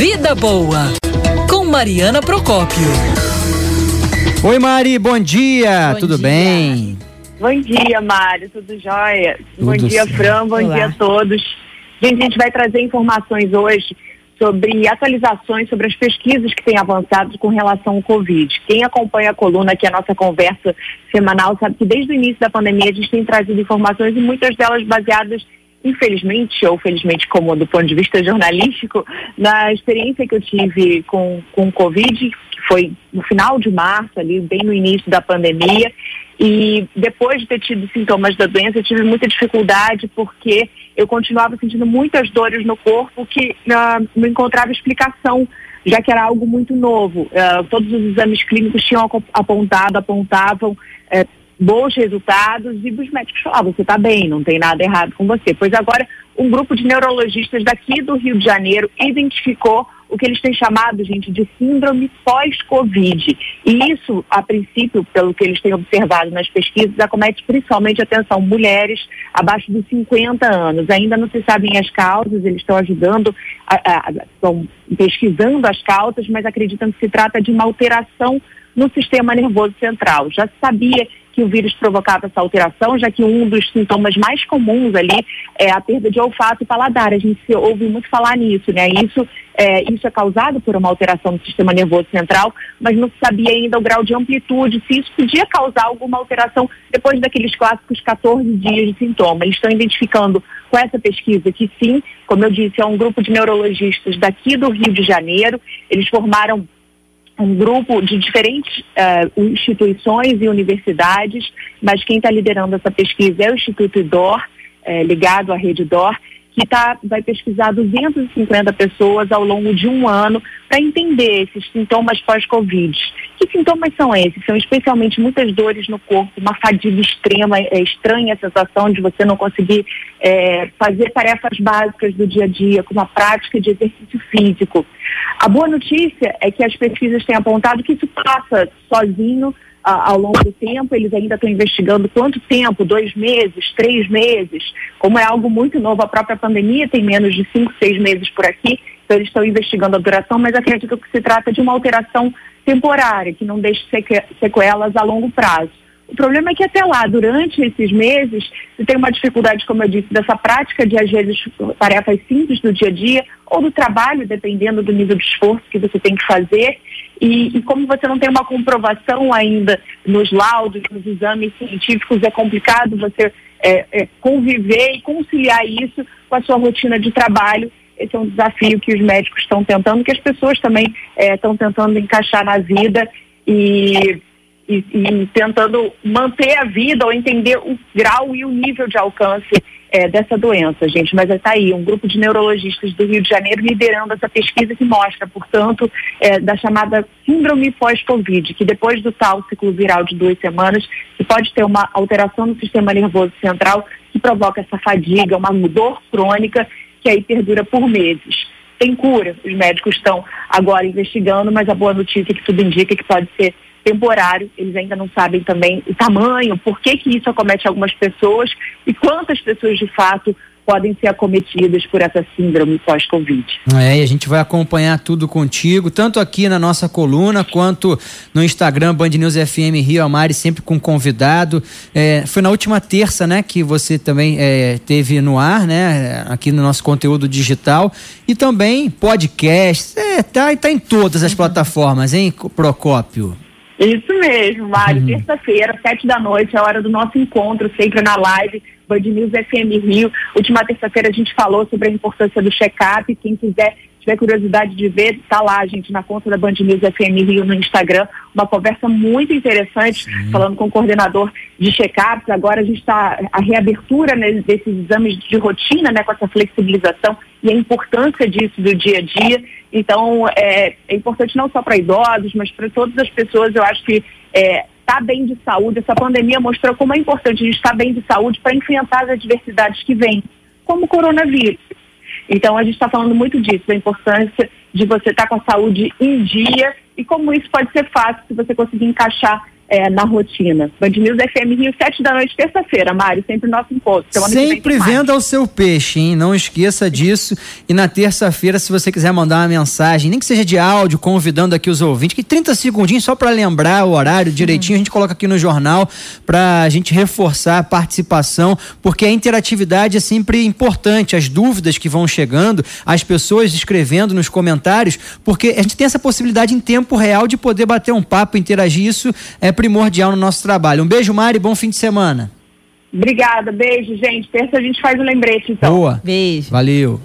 Vida Boa, com Mariana Procópio. Oi, Mari, bom dia, bom tudo dia. bem? Bom dia, Mário, tudo jóia? Tudo bom dia, certo. Fran, bom Olá. dia a todos. Gente, a gente vai trazer informações hoje sobre atualizações sobre as pesquisas que têm avançado com relação ao Covid. Quem acompanha a coluna aqui, a nossa conversa semanal, sabe que desde o início da pandemia a gente tem trazido informações e muitas delas baseadas infelizmente ou felizmente como do ponto de vista jornalístico, na experiência que eu tive com, com o Covid, que foi no final de março, ali bem no início da pandemia, e depois de ter tido sintomas da doença, eu tive muita dificuldade porque eu continuava sentindo muitas dores no corpo que ah, não encontrava explicação, já que era algo muito novo. Ah, todos os exames clínicos tinham apontado, apontavam eh, bons resultados e os médicos falavam, você está bem, não tem nada errado com você. Pois agora, um grupo de neurologistas daqui do Rio de Janeiro identificou o que eles têm chamado, gente, de síndrome pós-Covid. E isso, a princípio, pelo que eles têm observado nas pesquisas, acomete principalmente, atenção, mulheres abaixo dos 50 anos. Ainda não se sabem as causas, eles estão ajudando, estão pesquisando as causas, mas acreditam que se trata de uma alteração no sistema nervoso central. Já se sabia que o vírus provocava essa alteração, já que um dos sintomas mais comuns ali é a perda de olfato e paladar. A gente ouve muito falar nisso, né? Isso é, isso é causado por uma alteração no sistema nervoso central, mas não se sabia ainda o grau de amplitude, se isso podia causar alguma alteração depois daqueles clássicos 14 dias de sintoma. Eles estão identificando com essa pesquisa que sim, como eu disse, é um grupo de neurologistas daqui do Rio de Janeiro. Eles formaram um grupo de diferentes eh, instituições e universidades, mas quem está liderando essa pesquisa é o Instituto IDOR, eh, ligado à rede IDOR, que tá, vai pesquisar 250 pessoas ao longo de um ano para entender esses sintomas pós-Covid. Que sintomas são esses? São especialmente muitas dores no corpo, uma fadiga extrema, é estranha a sensação de você não conseguir eh, fazer tarefas básicas do dia a dia, como a prática de exercício físico. A boa notícia é que as pesquisas têm apontado que isso passa sozinho ao longo do tempo. Eles ainda estão investigando quanto tempo, dois meses, três meses. Como é algo muito novo, a própria pandemia tem menos de cinco, seis meses por aqui. Eles estão investigando a duração, mas acredito que se trata de uma alteração temporária, que não deixe seque- sequelas a longo prazo. O problema é que até lá, durante esses meses, você tem uma dificuldade, como eu disse, dessa prática de, às vezes, tarefas simples do dia a dia ou do trabalho, dependendo do nível de esforço que você tem que fazer. E, e como você não tem uma comprovação ainda nos laudos, nos exames científicos, é complicado você é, é, conviver e conciliar isso com a sua rotina de trabalho. Esse é um desafio que os médicos estão tentando, que as pessoas também é, estão tentando encaixar na vida e e, e tentando manter a vida ou entender o grau e o nível de alcance eh, dessa doença, gente. Mas está aí, um grupo de neurologistas do Rio de Janeiro liderando essa pesquisa que mostra, portanto, eh, da chamada síndrome pós-Covid, que depois do tal ciclo viral de duas semanas, se pode ter uma alteração no sistema nervoso central que provoca essa fadiga, uma dor crônica que aí perdura por meses tem cura. Os médicos estão agora investigando, mas a boa notícia é que tudo indica que pode ser temporário. Eles ainda não sabem também o tamanho, por que, que isso acomete algumas pessoas e quantas pessoas de fato podem ser acometidas por essa síndrome pós-Covid. É, e a gente vai acompanhar tudo contigo, tanto aqui na nossa coluna quanto no Instagram Band News FM Rio Amari, sempre com convidado. É, foi na última terça, né, que você também é, teve no ar, né, aqui no nosso conteúdo digital e também podcast. É, tá, tá em todas as plataformas, hein, Procópio? Isso mesmo, Mário. Terça-feira, sete da noite, é a hora do nosso encontro, sempre na live Band News FM Rio. Última terça-feira a gente falou sobre a importância do check-up. Quem quiser, tiver curiosidade de ver, tá lá, gente, na conta da Band News FM Rio no Instagram. Uma conversa muito interessante, falando com o coordenador de check-ups. Agora a gente está, a reabertura né, desses exames de rotina, né, com essa flexibilização e a importância disso do dia a dia. Então, é, é importante não só para idosos, mas para todas as pessoas. Eu acho que é, estar bem de saúde, essa pandemia mostrou como é importante a gente estar bem de saúde para enfrentar as adversidades que vêm, como o coronavírus. Então, a gente está falando muito disso, da importância de você estar com a saúde em dia e como isso pode ser fácil se você conseguir encaixar é, na rotina. Band News FM Rio, sete da noite, terça-feira, Mário, sempre nosso encontro. Sempre venda o seu peixe, hein? Não esqueça disso. E na terça-feira, se você quiser mandar uma mensagem, nem que seja de áudio, convidando aqui os ouvintes, que 30 segundinhos só para lembrar o horário direitinho, uhum. a gente coloca aqui no jornal para a gente reforçar a participação, porque a interatividade é sempre importante, as dúvidas que vão chegando, as pessoas escrevendo nos comentários, porque a gente tem essa possibilidade em tempo real de poder bater um papo, interagir. Isso é primordial no nosso trabalho. Um beijo, Mari, bom fim de semana. Obrigada, beijo, gente. Terça a gente faz o um lembrete, então. Boa. Beijo. Valeu.